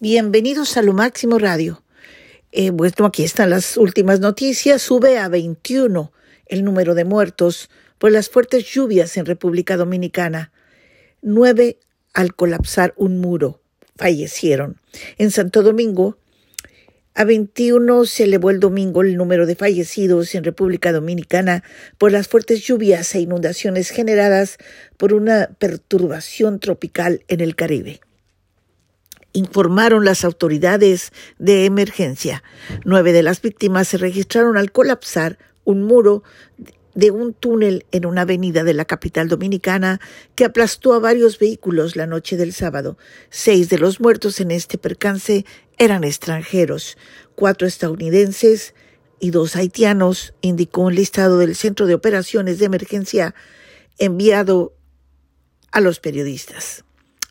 Bienvenidos a Lo Máximo Radio. Eh, bueno, aquí están las últimas noticias. Sube a 21 el número de muertos por las fuertes lluvias en República Dominicana. Nueve al colapsar un muro fallecieron. En Santo Domingo, a 21 se elevó el domingo el número de fallecidos en República Dominicana por las fuertes lluvias e inundaciones generadas por una perturbación tropical en el Caribe informaron las autoridades de emergencia. Nueve de las víctimas se registraron al colapsar un muro de un túnel en una avenida de la capital dominicana que aplastó a varios vehículos la noche del sábado. Seis de los muertos en este percance eran extranjeros, cuatro estadounidenses y dos haitianos, indicó un listado del Centro de Operaciones de Emergencia enviado a los periodistas.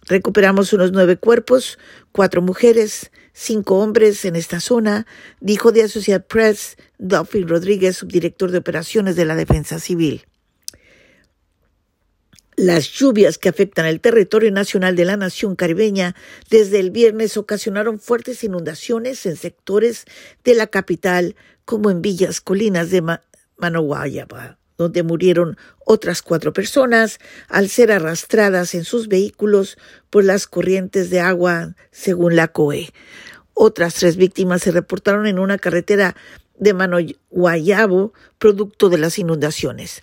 Recuperamos unos nueve cuerpos, cuatro mujeres, cinco hombres en esta zona, dijo de Associated Press Dolphin Rodríguez, subdirector de operaciones de la Defensa Civil. Las lluvias que afectan el territorio nacional de la nación caribeña desde el viernes ocasionaron fuertes inundaciones en sectores de la capital, como en villas colinas de Manoguayaba donde murieron otras cuatro personas al ser arrastradas en sus vehículos por las corrientes de agua, según la COE. Otras tres víctimas se reportaron en una carretera de Manoguayabo, producto de las inundaciones.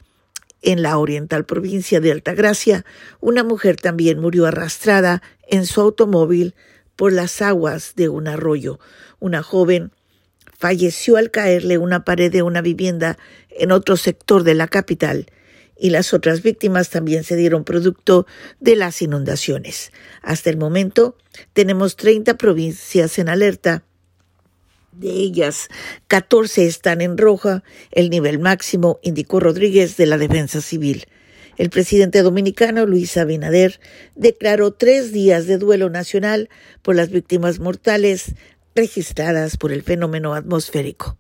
En la oriental provincia de Altagracia, una mujer también murió arrastrada en su automóvil por las aguas de un arroyo. Una joven falleció al caerle una pared de una vivienda en otro sector de la capital y las otras víctimas también se dieron producto de las inundaciones. Hasta el momento tenemos 30 provincias en alerta. De ellas, 14 están en roja, el nivel máximo, indicó Rodríguez de la Defensa Civil. El presidente dominicano Luis Abinader declaró tres días de duelo nacional por las víctimas mortales registradas por el fenómeno atmosférico.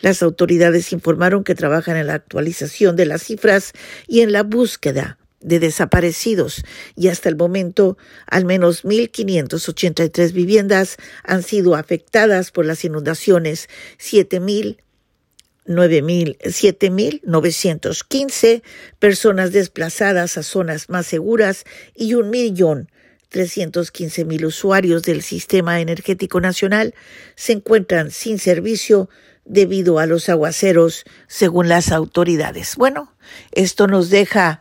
Las autoridades informaron que trabajan en la actualización de las cifras y en la búsqueda de desaparecidos y hasta el momento al menos 1.583 viviendas han sido afectadas por las inundaciones, 7.915 personas desplazadas a zonas más seguras y un millón 315 mil usuarios del Sistema Energético Nacional se encuentran sin servicio debido a los aguaceros, según las autoridades. Bueno, esto nos deja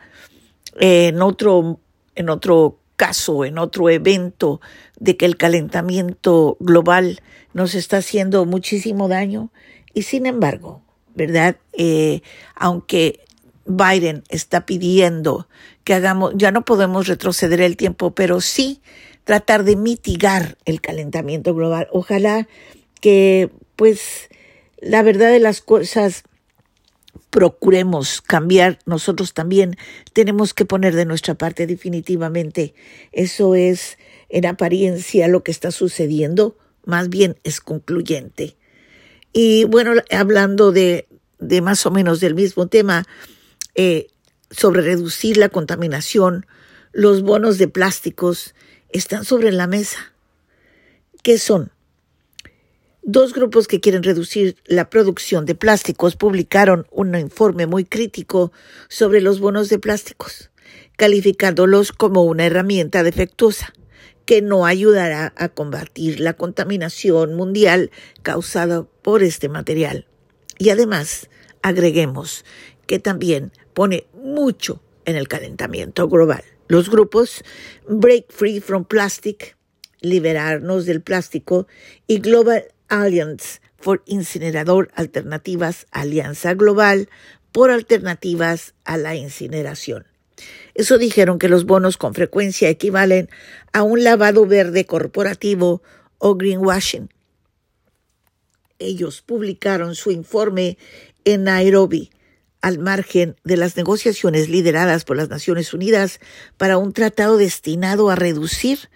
en otro, en otro caso, en otro evento de que el calentamiento global nos está haciendo muchísimo daño y sin embargo, ¿verdad? Eh, aunque Biden está pidiendo que hagamos, ya no podemos retroceder el tiempo, pero sí tratar de mitigar el calentamiento global. Ojalá que, pues, la verdad de las cosas procuremos cambiar, nosotros también tenemos que poner de nuestra parte definitivamente. Eso es en apariencia lo que está sucediendo, más bien es concluyente. Y bueno, hablando de, de más o menos del mismo tema, eh, sobre reducir la contaminación, los bonos de plásticos están sobre la mesa. ¿Qué son? Dos grupos que quieren reducir la producción de plásticos publicaron un informe muy crítico sobre los bonos de plásticos, calificándolos como una herramienta defectuosa que no ayudará a combatir la contaminación mundial causada por este material. Y además, agreguemos que también pone mucho en el calentamiento global. Los grupos Break Free from Plastic, Liberarnos del Plástico y Global Alliance for Incinerador Alternativas, Alianza Global por Alternativas a la Incineración. Eso dijeron que los bonos con frecuencia equivalen a un lavado verde corporativo o greenwashing. Ellos publicaron su informe en Nairobi al margen de las negociaciones lideradas por las Naciones Unidas para un tratado destinado a reducir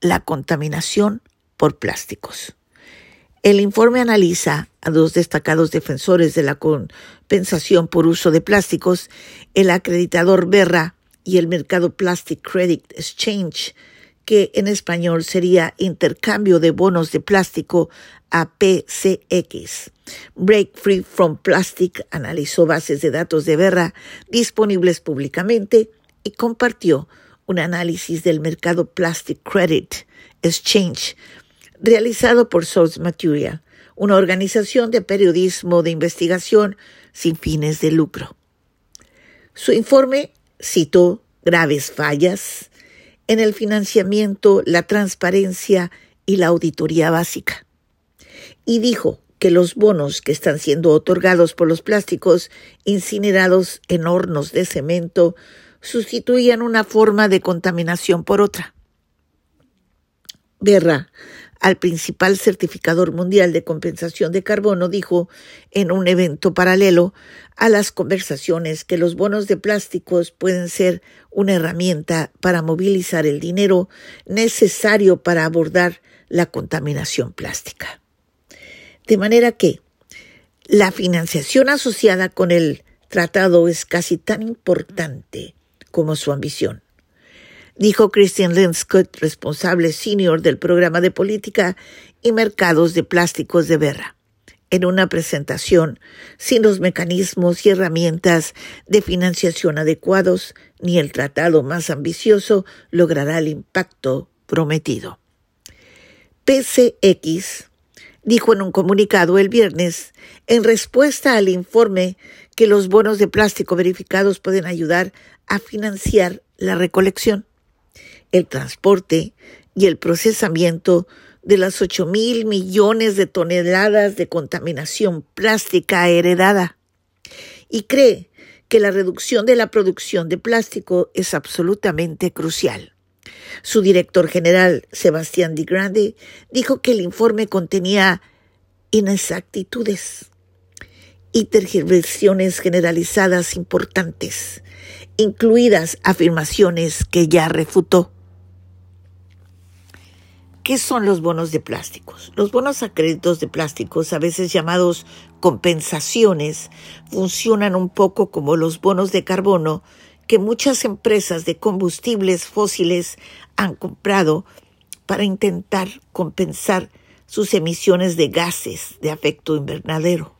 la contaminación por plásticos. El informe analiza a dos destacados defensores de la compensación por uso de plásticos, el acreditador Berra y el mercado Plastic Credit Exchange, que en español sería intercambio de bonos de plástico a PCX. Break Free from Plastic analizó bases de datos de Berra disponibles públicamente y compartió un análisis del mercado Plastic Credit Exchange realizado por Source Material, una organización de periodismo de investigación sin fines de lucro. Su informe citó graves fallas en el financiamiento, la transparencia y la auditoría básica. Y dijo que los bonos que están siendo otorgados por los plásticos incinerados en hornos de cemento sustituían una forma de contaminación por otra. Berra al principal certificador mundial de compensación de carbono, dijo en un evento paralelo a las conversaciones que los bonos de plásticos pueden ser una herramienta para movilizar el dinero necesario para abordar la contaminación plástica. De manera que la financiación asociada con el tratado es casi tan importante como su ambición dijo Christian Linscott, responsable senior del programa de política y mercados de plásticos de Berra, en una presentación sin los mecanismos y herramientas de financiación adecuados, ni el tratado más ambicioso logrará el impacto prometido. PCX dijo en un comunicado el viernes, en respuesta al informe que los bonos de plástico verificados pueden ayudar a financiar la recolección el transporte y el procesamiento de las 8 mil millones de toneladas de contaminación plástica heredada y cree que la reducción de la producción de plástico es absolutamente crucial. Su director general, Sebastián Di Grande, dijo que el informe contenía inexactitudes y tergiversiones generalizadas importantes, incluidas afirmaciones que ya refutó. ¿Qué son los bonos de plásticos? Los bonos a créditos de plásticos, a veces llamados compensaciones, funcionan un poco como los bonos de carbono que muchas empresas de combustibles fósiles han comprado para intentar compensar sus emisiones de gases de efecto invernadero.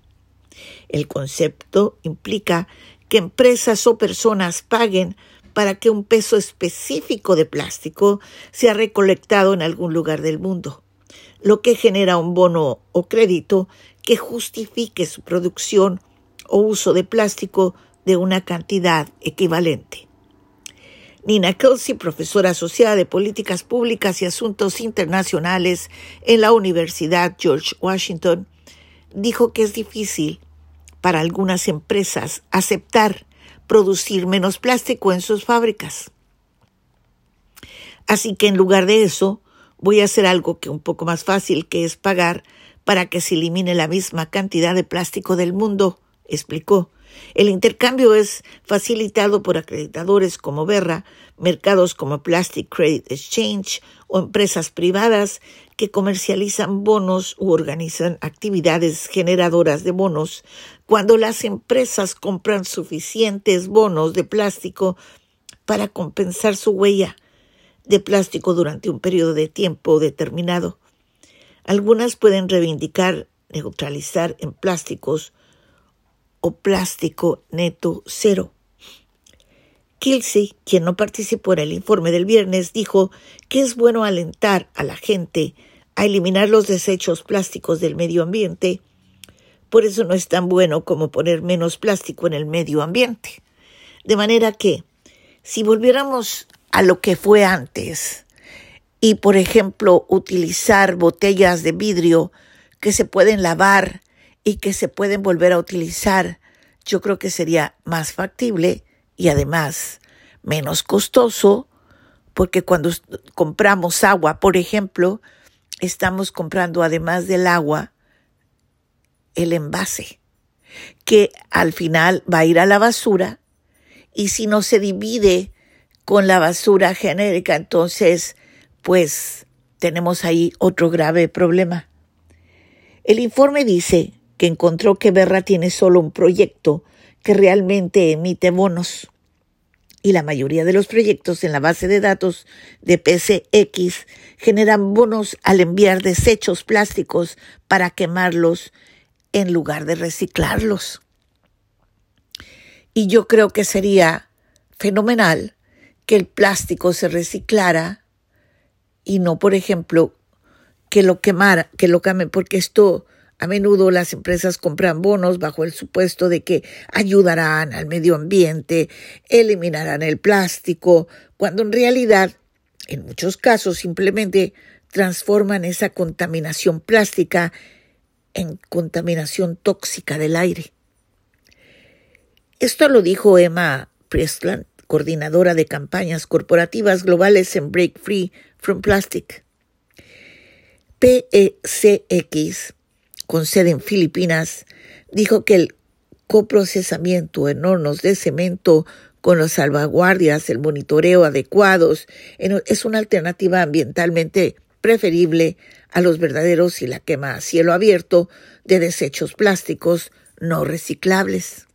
El concepto implica que empresas o personas paguen para que un peso específico de plástico sea recolectado en algún lugar del mundo, lo que genera un bono o crédito que justifique su producción o uso de plástico de una cantidad equivalente. Nina Kelsey, profesora asociada de Políticas Públicas y Asuntos Internacionales en la Universidad George Washington, dijo que es difícil para algunas empresas aceptar producir menos plástico en sus fábricas. Así que en lugar de eso, voy a hacer algo que un poco más fácil, que es pagar para que se elimine la misma cantidad de plástico del mundo, explicó. El intercambio es facilitado por acreditadores como Berra, mercados como Plastic Credit Exchange o empresas privadas que comercializan bonos u organizan actividades generadoras de bonos cuando las empresas compran suficientes bonos de plástico para compensar su huella de plástico durante un periodo de tiempo determinado. Algunas pueden reivindicar neutralizar en plásticos o plástico neto cero. Kilsey, quien no participó en el informe del viernes, dijo que es bueno alentar a la gente a eliminar los desechos plásticos del medio ambiente. Por eso no es tan bueno como poner menos plástico en el medio ambiente. De manera que, si volviéramos a lo que fue antes, y por ejemplo utilizar botellas de vidrio que se pueden lavar y que se pueden volver a utilizar, yo creo que sería más factible y además menos costoso, porque cuando compramos agua, por ejemplo, estamos comprando además del agua el envase, que al final va a ir a la basura y si no se divide con la basura genérica, entonces pues tenemos ahí otro grave problema. El informe dice que encontró que Berra tiene solo un proyecto que realmente emite bonos. y la mayoría de los proyectos en la base de datos de PCX generan bonos al enviar desechos plásticos para quemarlos en lugar de reciclarlos. Y yo creo que sería fenomenal que el plástico se reciclara y no, por ejemplo, que lo quemara, que lo porque esto a menudo las empresas compran bonos bajo el supuesto de que ayudarán al medio ambiente, eliminarán el plástico, cuando en realidad, en muchos casos, simplemente transforman esa contaminación plástica en contaminación tóxica del aire. Esto lo dijo Emma Presland, coordinadora de campañas corporativas globales en Break Free from Plastic. PECX con sede en Filipinas, dijo que el coprocesamiento en hornos de cemento con las salvaguardias, el monitoreo adecuados, es una alternativa ambientalmente preferible a los verdaderos y la quema a cielo abierto de desechos plásticos no reciclables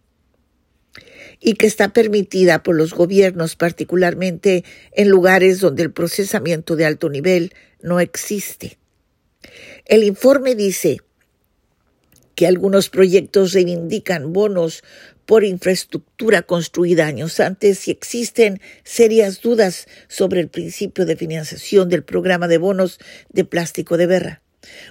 y que está permitida por los gobiernos, particularmente en lugares donde el procesamiento de alto nivel no existe. El informe dice que algunos proyectos reivindican bonos por infraestructura construida años antes y existen serias dudas sobre el principio de financiación del programa de bonos de plástico de berra,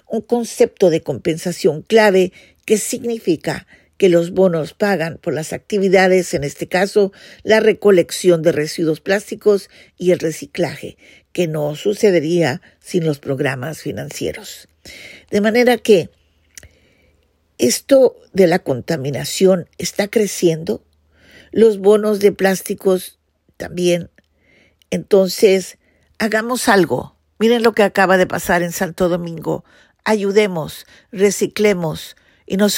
un concepto de compensación clave que significa que los bonos pagan por las actividades, en este caso la recolección de residuos plásticos y el reciclaje, que no sucedería sin los programas financieros. De manera que esto de la contaminación está creciendo, los bonos de plásticos también. Entonces, hagamos algo. Miren lo que acaba de pasar en Santo Domingo. Ayudemos, reciclemos y no,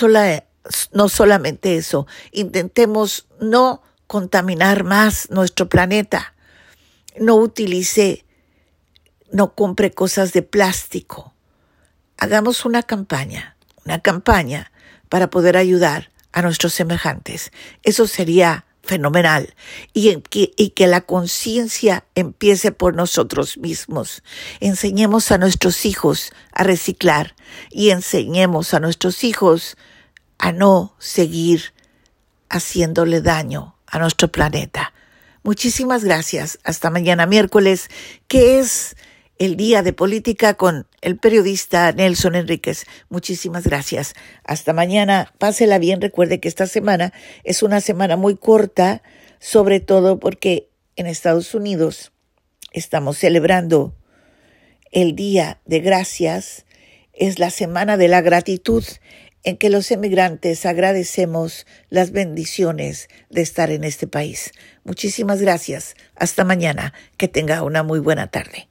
no solamente eso, intentemos no contaminar más nuestro planeta. No utilice, no compre cosas de plástico. Hagamos una campaña una campaña para poder ayudar a nuestros semejantes. Eso sería fenomenal y, que, y que la conciencia empiece por nosotros mismos. Enseñemos a nuestros hijos a reciclar y enseñemos a nuestros hijos a no seguir haciéndole daño a nuestro planeta. Muchísimas gracias. Hasta mañana miércoles, que es el día de política con el periodista Nelson Enríquez. Muchísimas gracias. Hasta mañana. Pásela bien. Recuerde que esta semana es una semana muy corta, sobre todo porque en Estados Unidos estamos celebrando el Día de Gracias. Es la semana de la gratitud en que los emigrantes agradecemos las bendiciones de estar en este país. Muchísimas gracias. Hasta mañana. Que tenga una muy buena tarde.